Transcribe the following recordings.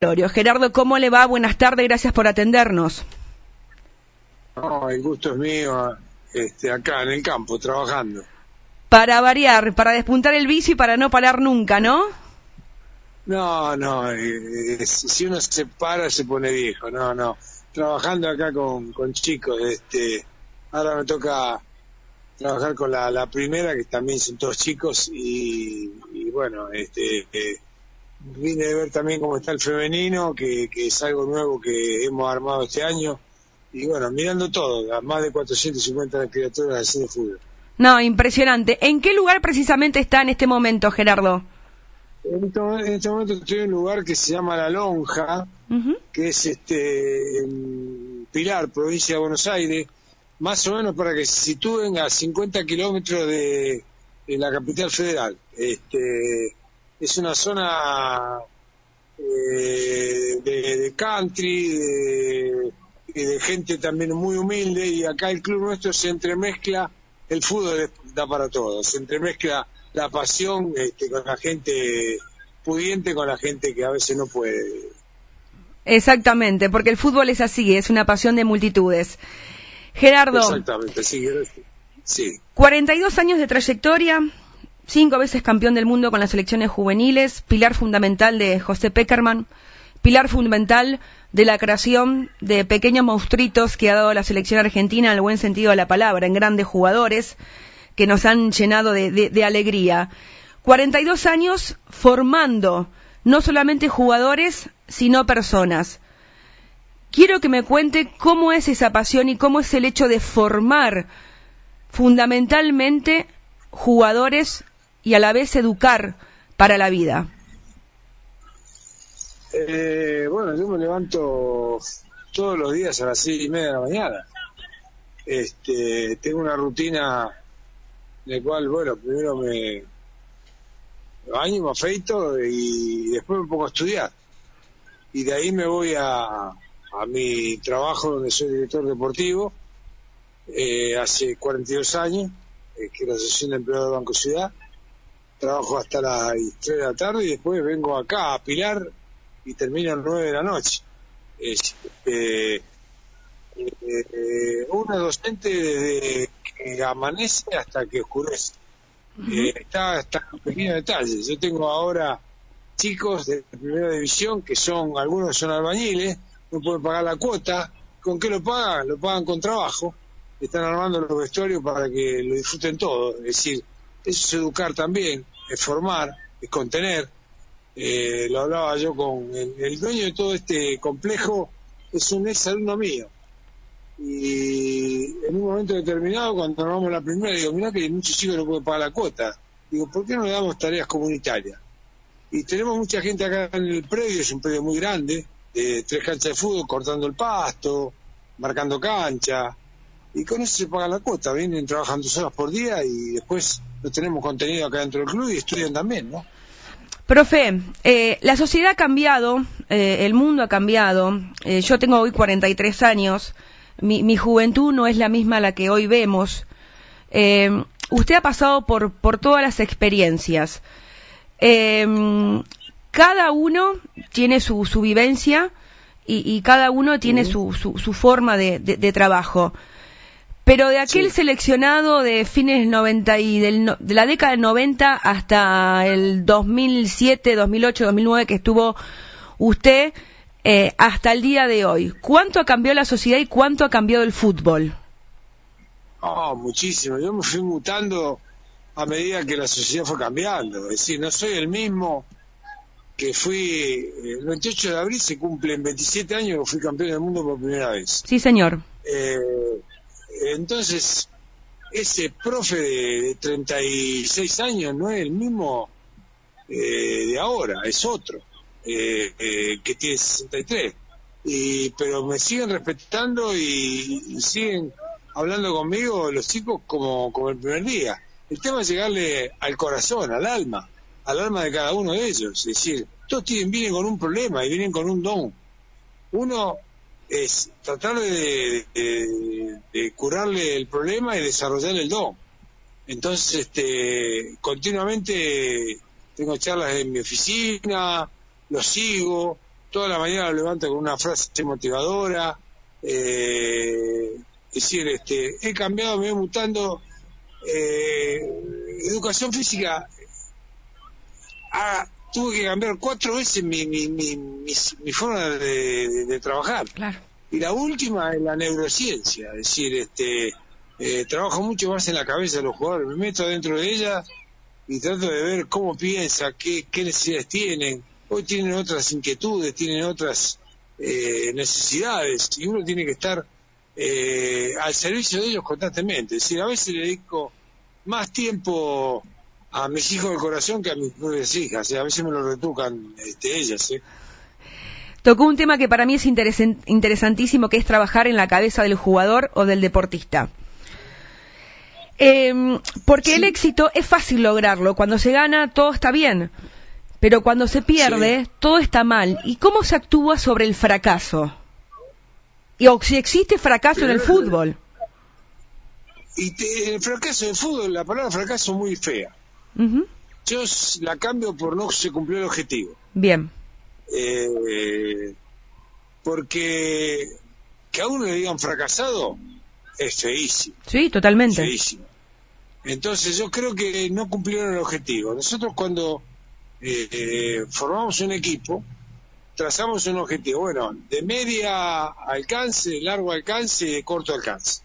Gerardo, ¿cómo le va? Buenas tardes, gracias por atendernos. No, el gusto es mío, este, acá en el campo, trabajando. Para variar, para despuntar el bici y para no parar nunca, ¿no? No, no, eh, si uno se para se pone viejo, no, no. Trabajando acá con, con chicos, este, ahora me toca trabajar con la, la primera, que también son todos chicos, y, y bueno, este, eh, vine a ver también cómo está el femenino, que, es algo nuevo que hemos armado este año. Y bueno, mirando todo, más de 450 criaturas así de fútbol. No, impresionante. ¿En qué lugar precisamente está en este momento, Gerardo? En este, este momento estoy en un lugar que se llama La Lonja, que es este en Pilar, provincia de Buenos Aires, más o menos para que se sitúen a 50 kilómetros de, de la capital federal. Este, es una zona eh, de, country, de, de, gente también muy humilde y acá el club nuestro se entremezcla, el fútbol da para todo, se entremezcla la pasión este, con la gente pudiente, con la gente que a veces no puede. Exactamente, porque el fútbol es así, es una pasión de multitudes. Gerardo. Exactamente, sí, sí. 42 años de trayectoria, cinco veces campeón del mundo con las selecciones juveniles, pilar fundamental de José Peckerman, pilar fundamental de la creación de pequeños monstruitos que ha dado la selección argentina en el buen sentido de la palabra, en grandes jugadores que nos han llenado de, de alegría. 42 años formando no solamente jugadores, sino personas. Quiero que me cuente cómo es esa pasión y cómo es el hecho de formar fundamentalmente jugadores y a la vez educar para la vida? Eh, bueno, yo me levanto todos los días a las seis y media de la mañana. Este, tengo una rutina en la cual, bueno, primero me, baño, me afeito y después me pongo a estudiar. Y de ahí me voy a, a mi trabajo donde soy director deportivo, eh, hace 42 años, eh, que es la Asociación de Empleados de Banco Ciudad trabajo hasta las 3 de la tarde y después vengo acá a Pilar y termino a las 9 de la noche. Este, eh, una docente desde que amanece hasta que oscurece. Eh, está, está en pequeños detalles. Yo tengo ahora chicos de primera división que son, algunos son albañiles, no pueden pagar la cuota. ¿Con qué lo pagan? Lo pagan con trabajo. Están armando los vestuarios para que lo disfruten todo. Es decir, eso es educar también, es formar, es contener. Eh, lo hablaba yo con el, dueño de todo este complejo, es un ex alumno mío. Y en un momento determinado, cuando nos vamos a la primera, digo, mira que muchos chicos no pueden pagar la cuota. Digo, ¿por qué no le damos tareas comunitarias? Y tenemos mucha gente acá en el predio, es un predio muy grande, de tres canchas de fútbol, cortando el pasto, marcando cancha, y con eso se paga la cuota, vienen trabajando dos horas por día y después tenemos contenido acá dentro del club y estudian también, ¿no? Profe, eh, la sociedad ha cambiado, eh, el mundo ha cambiado. Eh, yo tengo hoy 43 años, mi, mi, juventud no es la misma a la que hoy vemos. usted ha pasado por, por todas las experiencias. cada uno tiene su, su vivencia y, cada uno tiene su, su, su, forma de, de trabajo. Pero de aquel seleccionado de fines 90 y del, de la década del 90 hasta el 2007, 2008, 2009 que estuvo usted eh, hasta el día de hoy, ¿cuánto ha cambiado la sociedad y cuánto ha cambiado el fútbol? Oh, muchísimo. Yo me fui mutando a medida que la sociedad fue cambiando. Es decir, no soy el mismo que fui. El 28 de abril se cumplen 27 años que fui campeón del mundo por primera vez. Sí, señor. Eh, entonces, ese profe de, 36 años no es el mismo eh, de ahora, es otro, eh, eh, que tiene 63. Y, pero me siguen respetando y, siguen hablando conmigo los chicos como, como el primer día. El tema es llegarle al corazón, al alma, al alma de cada uno de ellos. Es decir, todos tienen, vienen con un problema y vienen con un don. Uno es tratar de, curarle el problema y desarrollar el don. Entonces, este, continuamente tengo charlas en mi oficina, lo sigo, toda la mañana lo levanta con una frase motivadora. Eh, decir, este, he cambiado, me voy mutando. Eh, educación física, tuve que cambiar cuatro veces mi, mi, mi, mi, forma de, trabajar. Y la última es la neurociencia, es decir, este, eh, trabajo mucho más en la cabeza de los jugadores, me meto dentro de ella y trato de ver cómo piensa, qué, qué necesidades tienen. Hoy tienen otras inquietudes, tienen otras eh, necesidades y uno tiene que estar eh, al servicio de ellos constantemente. Es decir, a veces le dedico más tiempo a mis hijos del corazón que a mis propias hijas. a veces me lo retucan este, ellas. ¿eh? Tocó un tema que para mí es interesantísimo, que es trabajar en la cabeza del jugador o del deportista. Em, porque el éxito es fácil lograrlo. Cuando se gana, todo está bien. Pero cuando se pierde, todo está mal. ¿Y cómo se actúa sobre el fracaso? Y, o si existe fracaso en el fútbol. Y el fracaso en el fútbol, la palabra fracaso es muy fea. Yo la cambio por no se cumplió el objetivo. Bien. Eh, porque que a uno le digan fracasado es feísimo. Sí, totalmente. Feísimo. Entonces yo creo que no cumplieron el objetivo. Nosotros cuando eh, eh, formamos un equipo, trazamos un objetivo, bueno, de media alcance, largo alcance y de corto alcance.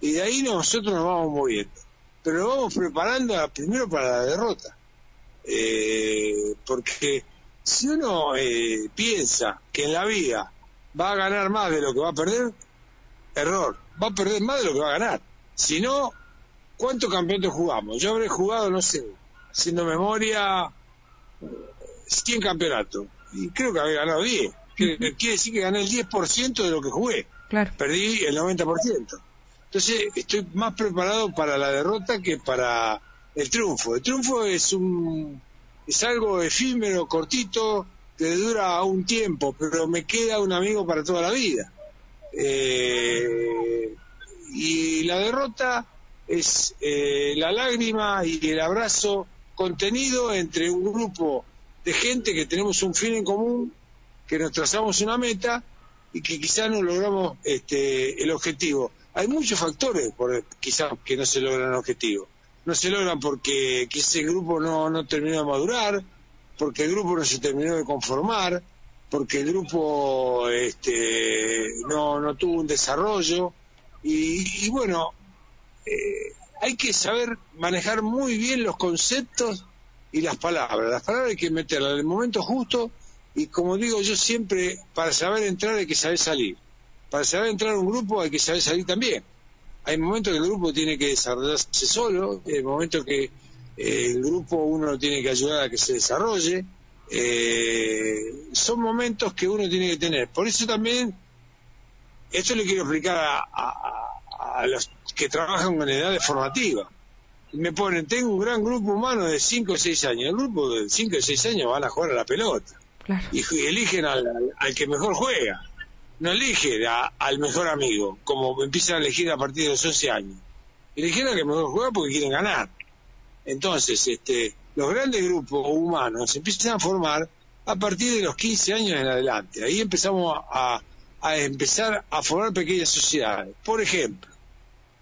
Y de ahí nosotros nos vamos moviendo pero lo vamos preparando primero para la derrota. Eh, porque si uno eh, piensa que en la vida va a ganar más de lo que va a perder, error, va a perder más de lo que va a ganar. Si no, ¿cuántos campeonatos jugamos? Yo habré jugado, no sé, haciendo memoria, 100 campeonatos. Y creo que habré ganado 10. Quiere, decir que gané el 10% de lo que jugué. Perdí el 90%. Entonces estoy más preparado para la derrota que para el triunfo. El triunfo es un es algo efímero, cortito, que dura un tiempo, pero me queda un amigo para toda la vida. Eh, y la derrota es eh, la lágrima y el abrazo contenido entre un grupo de gente que tenemos un fin en común, que nos trazamos una meta y que quizás no logramos este, el objetivo hay muchos factores por quizás que no se logran el objetivo. No se logran porque quizás el grupo no, no terminó de madurar, porque el grupo no se terminó de conformar, porque el grupo este, no, tuvo un desarrollo. Y, bueno, eh, hay que saber manejar muy bien los conceptos y las palabras. Las palabras hay que meterlas en el momento justo y como digo yo siempre, para saber entrar hay que saber salir para saber entrar a un grupo hay que saber salir también. Hay momentos que el grupo tiene que desarrollarse solo, hay momentos que eh, el grupo uno tiene que ayudar a que se desarrolle. Eh, son momentos que uno tiene que tener. Por eso también, esto le quiero explicar a, los que trabajan con edades formativas. Me ponen, tengo un gran grupo humano de 5 o 6 años. El grupo de 5 o 6 años van a jugar a la pelota. Y, eligen al que mejor juega no elige al mejor amigo, como empiezan a elegir a partir de los 11 años. Eligen al que mejor juega porque quieren ganar. Entonces, este, los grandes grupos humanos empiezan a formar a partir de los 15 años en adelante. Ahí empezamos a, empezar a formar pequeñas sociedades. Por ejemplo,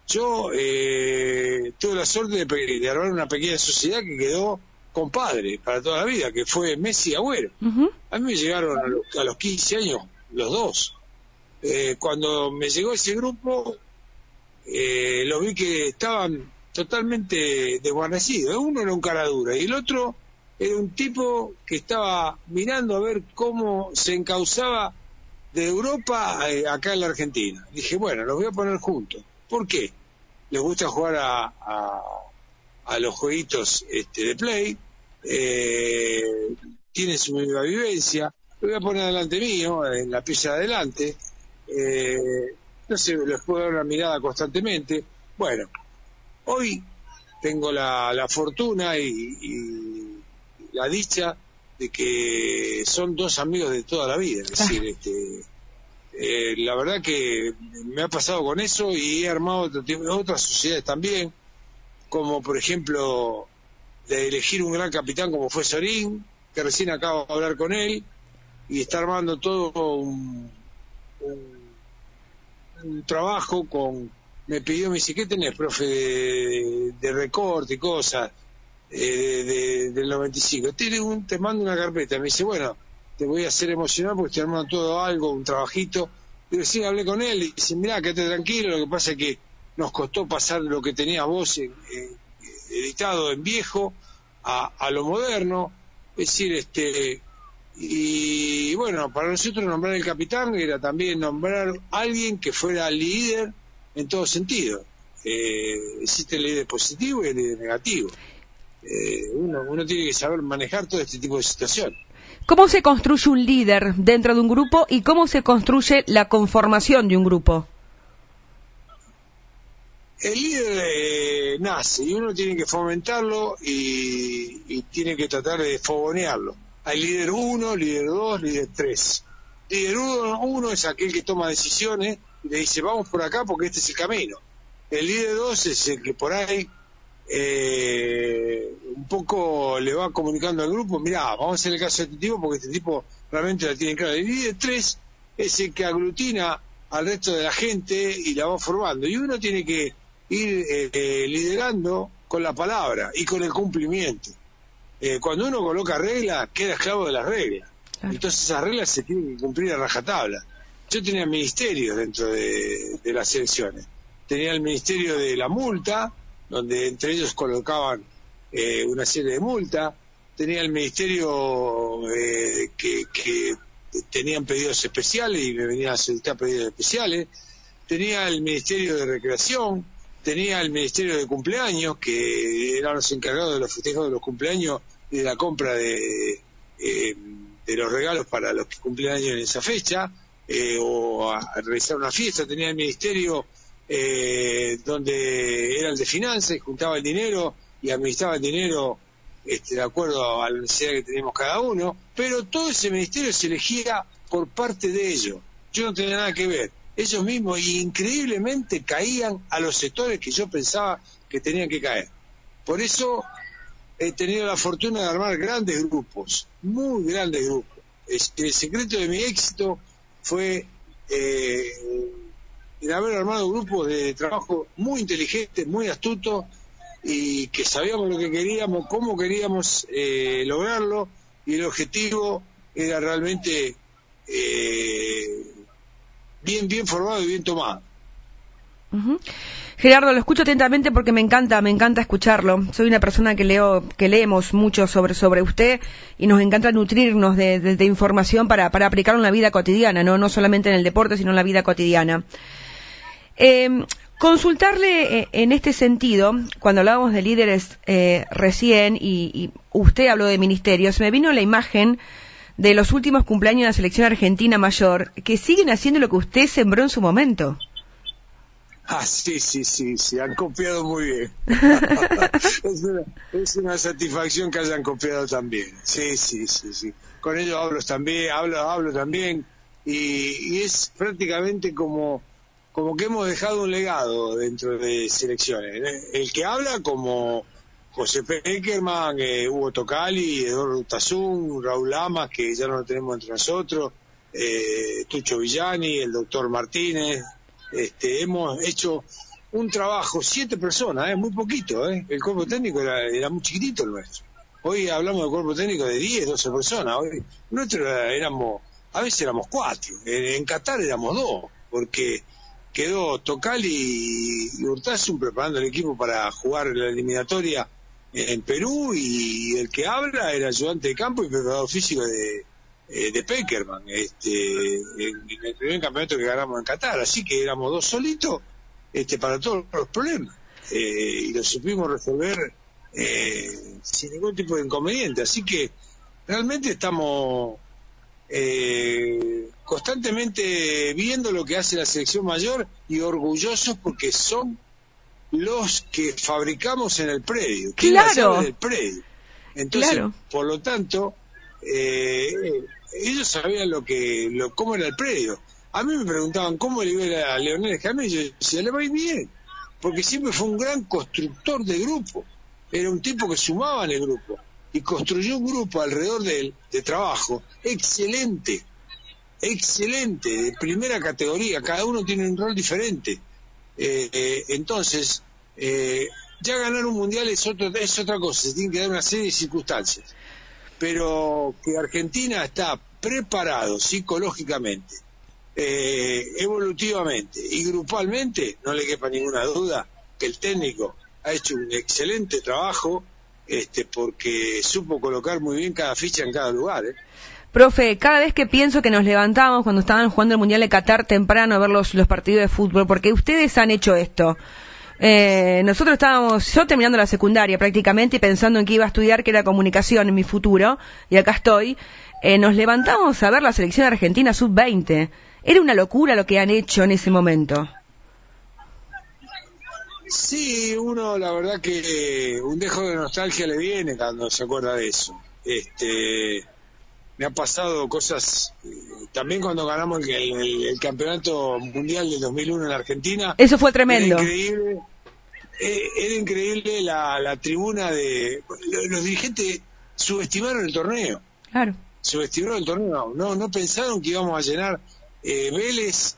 yo eh, tuve la suerte de, armar una pequeña sociedad que quedó compadre para toda la vida, que fue Messi y Agüero. A mí me llegaron a los, a los 15 años los dos. Eh, cuando me llegó ese grupo, eh, lo vi que estaban totalmente desguarnecidos. Uno era un cara dura y el otro era un tipo que estaba mirando a ver cómo se encauzaba de Europa eh, acá en la Argentina. Dije, bueno, los voy a poner juntos. ¿Por qué? Les gusta jugar a, a, los jueguitos este, de play, eh, tienen su misma vivencia. Lo voy a poner delante mío, en la pieza de adelante, eh, no sé, les puedo dar una mirada constantemente. Bueno, hoy tengo la, fortuna y, la dicha de que son dos amigos de toda la vida. Es decir, este, eh, la verdad que me ha pasado con eso y he armado otras sociedades también, como por ejemplo de elegir un gran capitán como fue Sorín, que recién acabo de hablar con él, y está armando todo un, trabajo con me pidió me dice qué tenés profe de, recorte y cosas eh, del 95 tiene un te mando una carpeta me dice bueno te voy a hacer emocionar porque estoy armando todo algo un trabajito y sí hablé con él y dice mira quédate tranquilo lo que pasa es que nos costó pasar lo que tenía vos editado en viejo a, a lo moderno es decir este y bueno, para nosotros nombrar el capitán era también nombrar alguien que fuera líder en todo sentido. Eh, existe el líder positivo y el líder negativo. Eh, uno, uno tiene que saber manejar todo este tipo de situaciones. ¿Cómo se construye un líder dentro de un grupo y cómo se construye la conformación de un grupo? El líder eh, nace y uno tiene que fomentarlo y, y tiene que tratar de fogonearlo hay líder 1, líder 2, líder 3. Líder 1 es aquel que toma decisiones y le dice vamos por acá porque este es el camino. El líder 2 es el que por ahí eh, un poco le va comunicando al grupo, mira, vamos a hacer el caso de este tipo porque este tipo realmente la tiene clara. El líder 3 es el que aglutina al resto de la gente y la va formando. Y uno tiene que ir eh, eh, liderando con la palabra y con el cumplimiento. Eh, cuando uno coloca reglas, queda esclavo de las reglas. Entonces esas reglas se tienen que cumplir a rajatabla. Yo tenía ministerios dentro de, las elecciones. Tenía el ministerio de la multa, donde entre ellos colocaban eh, una serie de multas. Tenía el ministerio eh, que, tenían pedidos especiales y me venían a solicitar pedidos especiales. Tenía el ministerio de recreación, tenía el ministerio de cumpleaños, que eran los encargados de los festejos de los cumpleaños de la compra de, eh, los regalos para los que cumplen años en esa fecha, eh, o a, realizar una fiesta, tenía el ministerio eh, donde era el de finanzas y juntaba el dinero y administraba el dinero este, de acuerdo a la necesidad que teníamos cada uno, pero todo ese ministerio se elegía por parte de ellos. Yo no tenía nada que ver. Ellos mismos increíblemente caían a los sectores que yo pensaba que tenían que caer. Por eso he tenido la fortuna de armar grandes grupos, muy grandes grupos. El secreto de mi éxito fue eh, haber armado grupos de trabajo muy inteligentes, muy astutos y que sabíamos lo que queríamos, cómo queríamos eh, lograrlo y el objetivo era realmente eh, bien, bien formado y bien tomado. Gerardo, lo escucho atentamente porque me encanta, me encanta escucharlo. Soy una persona que leo, que leemos mucho sobre, sobre usted y nos encanta nutrirnos de, información para, para aplicarlo en la vida cotidiana, no, no solamente en el deporte, sino en la vida cotidiana. Eh, consultarle eh, en este sentido, cuando hablábamos de líderes eh, recién y, y, usted habló de ministerios, me vino la imagen de los últimos cumpleaños de la selección argentina mayor, que siguen haciendo lo que usted sembró en su momento. Ah, sí, sí, sí, sí, han copiado muy bien. es, una, satisfacción que hayan copiado también. Sí, sí, sí, sí. Con ellos hablo también, hablo, hablo también, y, es prácticamente como, como que hemos dejado un legado dentro de selecciones. El que habla como José Peckerman, eh, Hugo Tocali, Eduardo Tazún, Raúl Lamas, que ya no lo tenemos entre nosotros, eh, Tucho Villani, el doctor Martínez, este, hemos hecho un trabajo, siete personas, es muy poquito, ¿eh? el cuerpo técnico era, muy chiquitito el nuestro. Hoy hablamos de cuerpo técnico de 10, 12 personas, hoy nuestro éramos, a veces éramos cuatro, en, Qatar éramos dos, porque quedó Tocal y, y preparando el equipo para jugar la eliminatoria en Perú y el que habla era ayudante de campo y preparador físico de, eh, de Peckerman este, en, el primer campeonato que ganamos en Qatar. Así que éramos dos solitos este, para todos los problemas eh, y lo supimos resolver eh, sin ningún tipo de inconveniente. Así que realmente estamos constantemente viendo lo que hace la selección mayor y orgullosos porque son los que fabricamos en el predio. claro. En el predio. Entonces, por lo tanto, eh, ellos sabían lo que, lo, cómo era el predio. A mí me preguntaban cómo le iba a Leonel y yo decía, le va a ir bien, porque siempre fue un gran constructor de grupo, era un tipo que sumaba en el grupo. y construyó un grupo alrededor de él de trabajo excelente, excelente, de primera categoría, cada uno tiene un rol diferente. Eh, eh, entonces, eh, ya ganar un mundial es, otro, es otra cosa, se tiene que dar una serie de circunstancias. Pero que Argentina está preparado psicológicamente, evolutivamente y grupalmente, no le quepa ninguna duda que el técnico ha hecho un excelente trabajo este, porque supo colocar muy bien cada ficha en cada lugar. ¿eh? Profe, cada vez que pienso que nos levantamos cuando estaban jugando el Mundial de Qatar temprano a ver los, partidos de fútbol, porque ustedes han hecho esto. Eh, nosotros estábamos, yo terminando la secundaria prácticamente y pensando en que iba a estudiar, que era comunicación en mi futuro, y acá estoy, eh, nos levantamos a ver la selección argentina sub-20. Era una locura lo que han hecho en ese momento. Sí, uno la verdad que un dejo de nostalgia le viene cuando se acuerda de eso. Este, me han pasado cosas, eh, también cuando ganamos el, campeonato mundial del 2001 en la Argentina. Eso fue tremendo. Era increíble, eh, era increíble la, tribuna de... Los, dirigentes subestimaron el torneo. Claro. Subestimaron el torneo. No, no pensaron que íbamos a llenar eh, Vélez.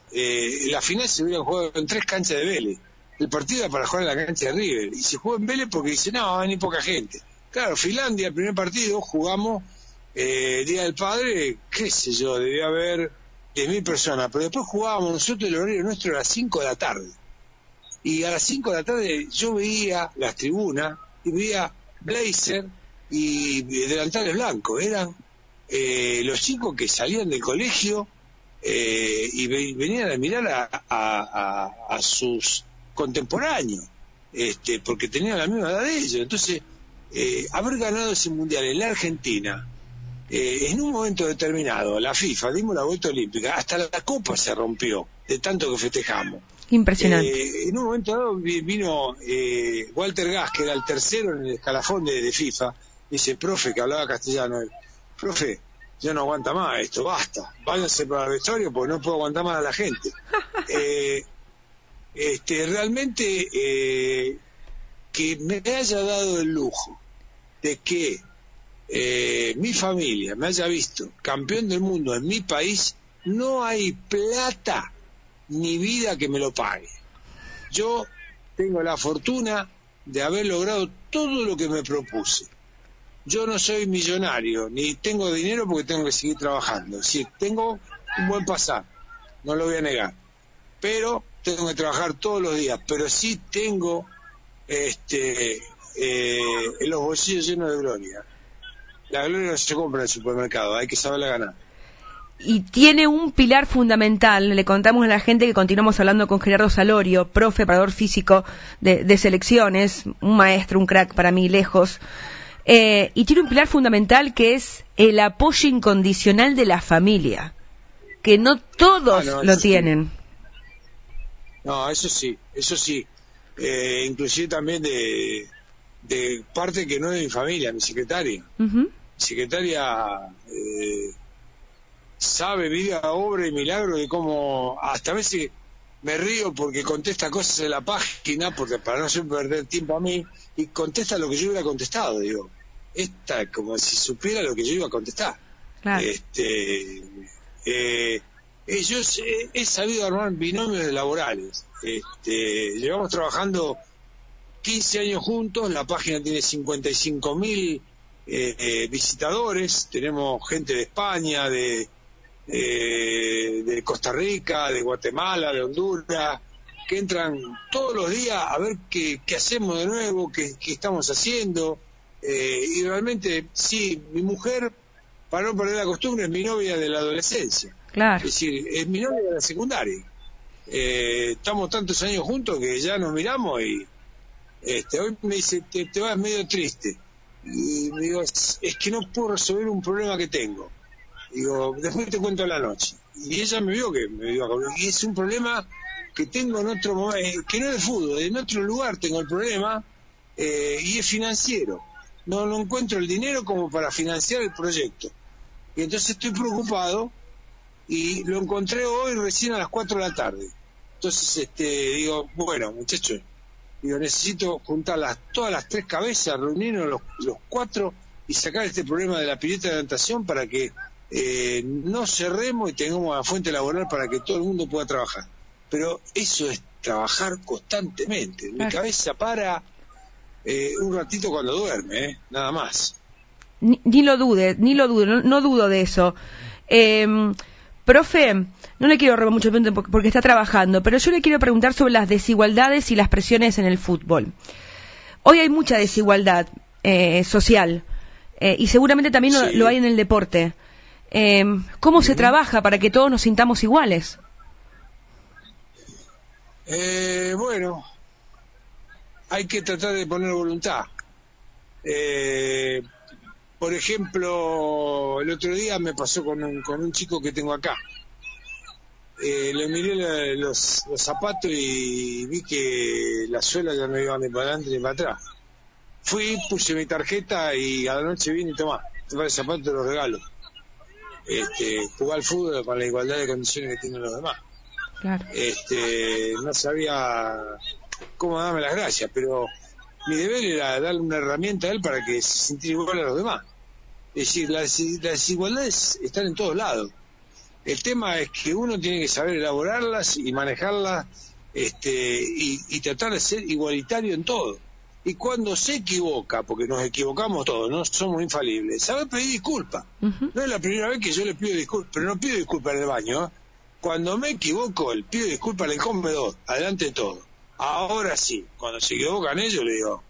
la final se hubieran jugado en tres canchas de Vélez el partido era para jugar en la cancha de River y se jugó en Vélez porque dice no, venir poca gente. Claro, Finlandia, el primer partido, jugamos eh, Día del Padre, qué sé yo, debía haber 10.000 personas, pero después jugábamos nosotros, el horario nuestro a las 5 de la tarde. Y a las 5 de la tarde yo veía las tribunas y veía blazer y delantales blancos. Eran eh, los chicos que salían del colegio eh, y venían a mirar a sus contemporáneo, este, porque tenía la misma edad de ellos. Entonces, eh, haber ganado ese mundial en la Argentina, eh, en un momento determinado, la FIFA, dimos la vuelta olímpica, hasta la copa se rompió de tanto que festejamos. Impresionante. Eh, en un momento dado vino Walter Gas, que era el tercero en el escalafón de, FIFA, dice, profe, que hablaba castellano, profe, yo no aguanta más esto, basta, váyanse para el vestuario porque no puedo aguantar más a la gente. este, realmente eh, que me haya dado el lujo de que eh, mi familia me haya visto campeón del mundo en mi país, no hay plata ni vida que me lo pague. Yo tengo la fortuna de haber logrado todo lo que me propuse. Yo no soy millonario, ni tengo dinero porque tengo que seguir trabajando. Sí, tengo un buen pasar, no lo voy a negar. Pero tengo que trabajar todos los días, pero sí tengo este eh, los bolsillos llenos de gloria. La gloria no se compra en el supermercado, hay que saberla ganar. Y tiene un pilar fundamental, le contamos a la gente que continuamos hablando con Gerardo Salorio, profe, preparador físico de, selecciones, un maestro, un crack para mí, lejos. Eh, y tiene un pilar fundamental que es el apoyo incondicional de la familia, que no todos ah, lo tienen. No, eso sí, eso sí. Eh, inclusive también de, de parte que no es de mi familia, mi secretaria. Mi secretaria eh, sabe vida, obra y milagro de cómo hasta a veces me río porque contesta cosas en la página porque para no hacer perder tiempo a mí y contesta lo que yo hubiera contestado digo esta como si supiera lo que yo iba a contestar este eh, eh, he sabido armar binomios laborales. Este, llevamos trabajando 15 años juntos, la página tiene 55 mil eh, eh, visitadores, tenemos gente de España, de, de Costa Rica, de Guatemala, de Honduras, que entran todos los días a ver qué, hacemos de nuevo, qué, qué estamos haciendo. y realmente, sí, mi mujer, para no perder la costumbre, es mi novia de la adolescencia. Es decir, es mi novia de la secundaria. Eh, estamos tantos años juntos que ya nos miramos y este, hoy me dice, te, vas medio triste. Y me digo, es, que no puedo resolver un problema que tengo. Digo, después te cuento la noche. Y ella me vio que me vio y es un problema que tengo en otro momento, eh, que no es de fútbol, en otro lugar tengo el problema eh, y es financiero. No, no encuentro el dinero como para financiar el proyecto. Y entonces estoy preocupado y lo encontré hoy recién a las 4 de la tarde. Entonces, este, digo, bueno, muchachos, digo, necesito juntar las, todas las tres cabezas, reunirnos los, los cuatro y sacar este problema de la pileta de natación para que eh, no cerremos y tengamos la fuente laboral para que todo el mundo pueda trabajar. Pero eso es trabajar constantemente. Mi cabeza para eh, un ratito cuando duerme, ¿eh? nada más. Ni, lo dude, ni lo dude, no, dudo de eso. Profe, no le quiero robar mucho tiempo porque está trabajando, pero yo le quiero preguntar sobre las desigualdades y las presiones en el fútbol. Hoy hay mucha desigualdad eh, social y seguramente también lo, hay en el deporte. Em, ¿Cómo se trabaja para que todos nos sintamos iguales? bueno, hay que tratar de poner voluntad. Eh, por ejemplo, el otro día me pasó con un, con un chico que tengo acá. Eh, le miré los, zapatos y vi que la suela ya no iba ni para adelante ni para atrás. Fui, puse mi tarjeta y a la noche vine y tomá, te zapatos te los regalo. Este, jugar al fútbol para la igualdad de condiciones que tienen los demás. Este, no sabía cómo darme las gracias, pero mi deber era darle una herramienta a él para que se sintiera igual a los demás. Es decir, las, desigualdades están en todos lados. El tema es que uno tiene que saber elaborarlas y manejarlas este, y, tratar de ser igualitario en todo. Y cuando se equivoca, porque nos equivocamos todos, no somos infalibles, sabe pedir disculpas. No es la primera vez que yo le pido disculpas, pero no pido disculpas en el baño. ¿eh? Cuando me equivoco, le pido disculpas en el comedor, adelante de todo. Ahora sí, cuando se equivocan ellos, le digo,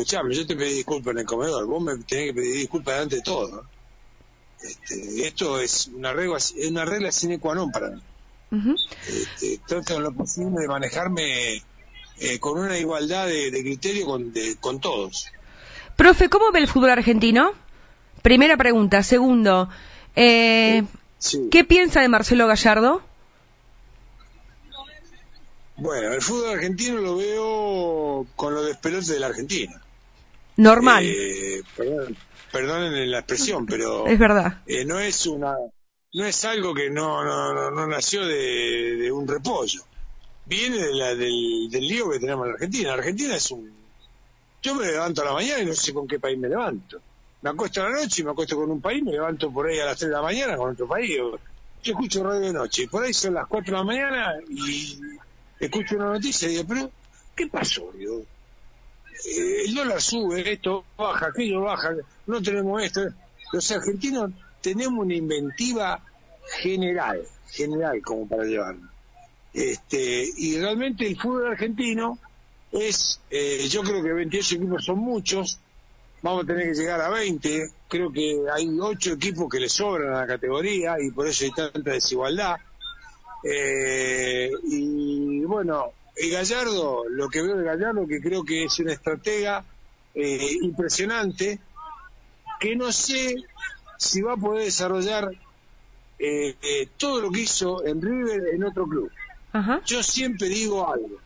escuchame, yo te pedí disculpas en el comedor, vos me tenés que pedir disculpas delante de todo. Este, esto es una regla, es una regla sine qua non para mí. Este, trato en lo posible de manejarme eh, con una igualdad de, criterio con, con todos. Profe, ¿cómo ve el fútbol argentino? Primera pregunta. Segundo, eh, ¿qué piensa de Marcelo Gallardo? Bueno, el fútbol argentino lo veo con los despelotes de la Argentina. Normal. Eh, perdonen la expresión, pero es verdad. Eh, no es una, no es algo que no, no, no, nació de, un repollo. Viene de la, del, del lío que tenemos en Argentina. Argentina es un, yo me levanto a la mañana y no sé con qué país me levanto. Me acuesto a la noche y me acuesto con un país, me levanto por ahí a las 3 de la mañana con otro país. Yo escucho radio de noche, por ahí son las 4 de la mañana y escucho una noticia y digo, pero, ¿qué pasó? Digo, el dólar sube, esto baja, aquello baja, no tenemos esto. Los argentinos tenemos una inventiva general, general como para llevarlo. Este, y realmente el fútbol argentino es, eh, yo creo que 28 equipos son muchos, vamos a tener que llegar a 20, creo que hay 8 equipos que le sobran a la categoría y por eso hay tanta desigualdad. Eh, y bueno, el Gallardo, lo que veo de Gallardo, que creo que es una estratega eh, impresionante, que no sé si va a poder desarrollar eh, todo lo que hizo en River en otro club. Yo siempre digo algo.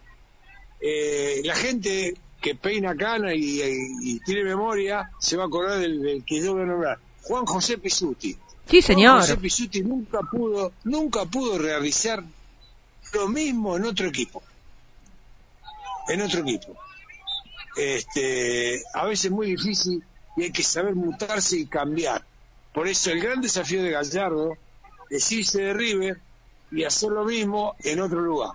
la gente que peina cana y, tiene memoria se va a acordar del, que yo voy a nombrar. Juan José Pisuti. Sí, señor. José Pisuti nunca pudo, nunca pudo realizar lo mismo en otro equipo. En otro equipo. Este, a veces es muy difícil y hay que saber mutarse y cambiar. Por eso el gran desafío de Gallardo es irse de River y hacer lo mismo en otro lugar.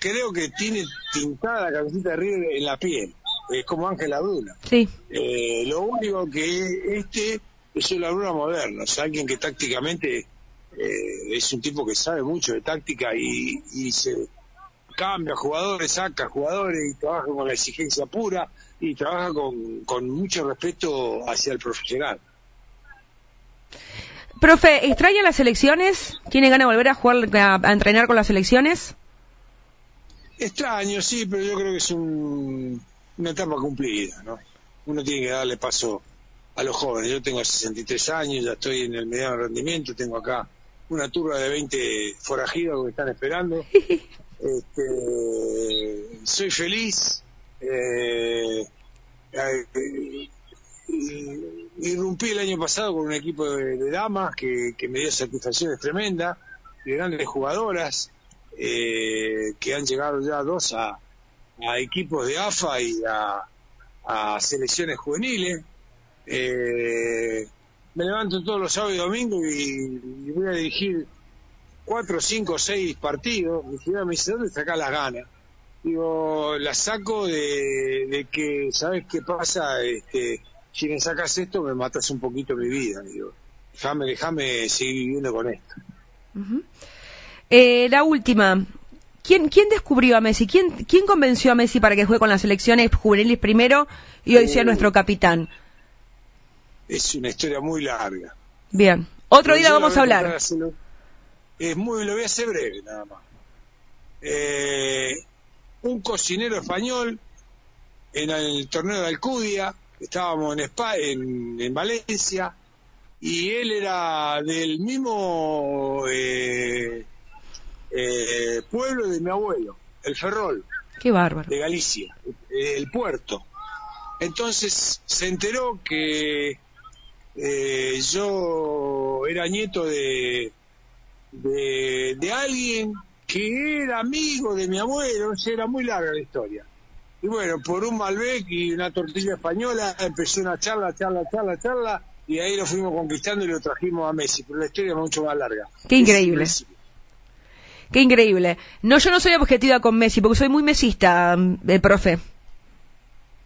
Creo que tiene tintada la camiseta de River en la piel, es como Ángel Abdula. Sí. Eh, lo único que este es la luna moderna, o alguien que tácticamente eh, es un tipo que sabe mucho de táctica y, se cambia jugadores, saca jugadores y trabaja con la exigencia pura y trabaja con, mucho respeto hacia el profesional. Profe, ¿extraña las elecciones? ¿Tiene ganas de volver a jugar, a, entrenar con las elecciones? Extraño, sí, pero yo creo que es una etapa cumplida, ¿no? Uno tiene que darle paso a los jóvenes. Yo tengo 63 años, ya estoy en el mediano rendimiento, tengo acá una turba de 20 forajidos que están esperando. Este, soy feliz. Eh, irrumpí el año pasado con un equipo de, damas que, me dio satisfacciones tremendas, de grandes jugadoras, eh, que han llegado ya dos a, a equipos de AFA y a, a selecciones juveniles. eh, me levanto todos los sábados y domingos y, voy a dirigir cuatro, cinco, seis partidos. Mi señora me dice, ¿dónde sacas las ganas? Digo, las saco de, que, ¿sabes qué pasa? Este, si me sacas esto, me matas un poquito mi vida. Digo, déjame, déjame seguir viviendo con esto. eh, la última. ¿Quién, ¿Quién descubrió a Messi? ¿Quién, ¿Quién convenció a Messi para que juegue con las selecciones juveniles primero y hoy sea uh. nuestro capitán? Es una historia muy larga. Bien. Otro día vamos a hablar. Es muy, lo voy a hacer breve nada más. Eh, un cocinero español en el torneo de Alcudia, estábamos en, Spa, en, Valencia, y él era del mismo eh, eh, pueblo de mi abuelo, el Ferrol. Qué bárbaro. De Galicia, el puerto. Entonces se enteró que eh, yo era nieto de, de, alguien que era amigo de mi abuelo, era muy larga la historia. Y bueno, por un Malbec y una tortilla española empezó una charla, charla, charla, charla, y ahí lo fuimos conquistando y lo trajimos a Messi, pero la historia es mucho más larga. Qué increíble. Qué increíble. No, yo no soy objetiva con Messi, porque soy muy mesista, el eh, profe.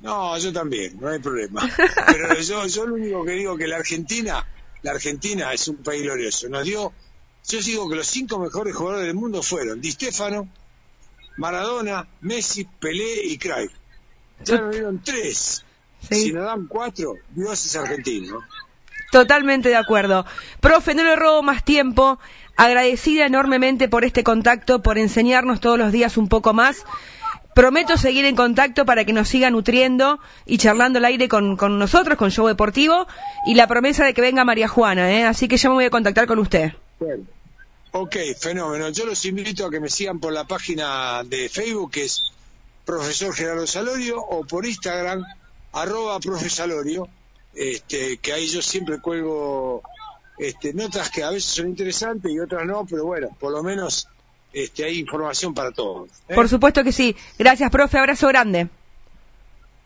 No, yo también, no hay problema. Pero yo, yo lo único que digo que la Argentina, la Argentina es un país glorioso. Nos dio, yo digo que los cinco mejores jugadores del mundo fueron Di Stefano, Maradona, Messi, Pelé y Cruyff. Ya nos dieron tres. Si nos dan cuatro, Dios es argentino. Totalmente de acuerdo. Profe, no le robo más tiempo. Agradecida enormemente por este contacto, por enseñarnos todos los días un poco más. Prometo seguir en contacto para que nos siga nutriendo y charlando al aire con, nosotros, con Show Deportivo, y la promesa de que venga María Juana, ¿eh? así que ya me voy a contactar con usted. Bueno. Ok, fenómeno. Yo los invito a que me sigan por la página de Facebook, que es Profesor Gerardo Salorio, o por Instagram, arroba Profesalorio, este, que ahí yo siempre cuelgo este, notas que a veces son interesantes y otras no, pero bueno, por lo menos este, hay información para todos. ¿eh? Por supuesto que sí. Gracias, profe. Abrazo grande.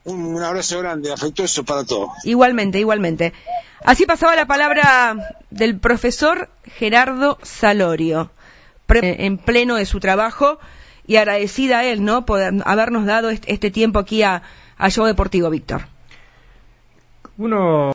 Un, abrazo grande, afectuoso para todos. Igualmente, igualmente. Así pasaba la palabra del profesor Gerardo Salorio, en pleno de su trabajo y agradecida a él, ¿no? Por habernos dado este, tiempo aquí a, a Show Deportivo, Víctor. Uno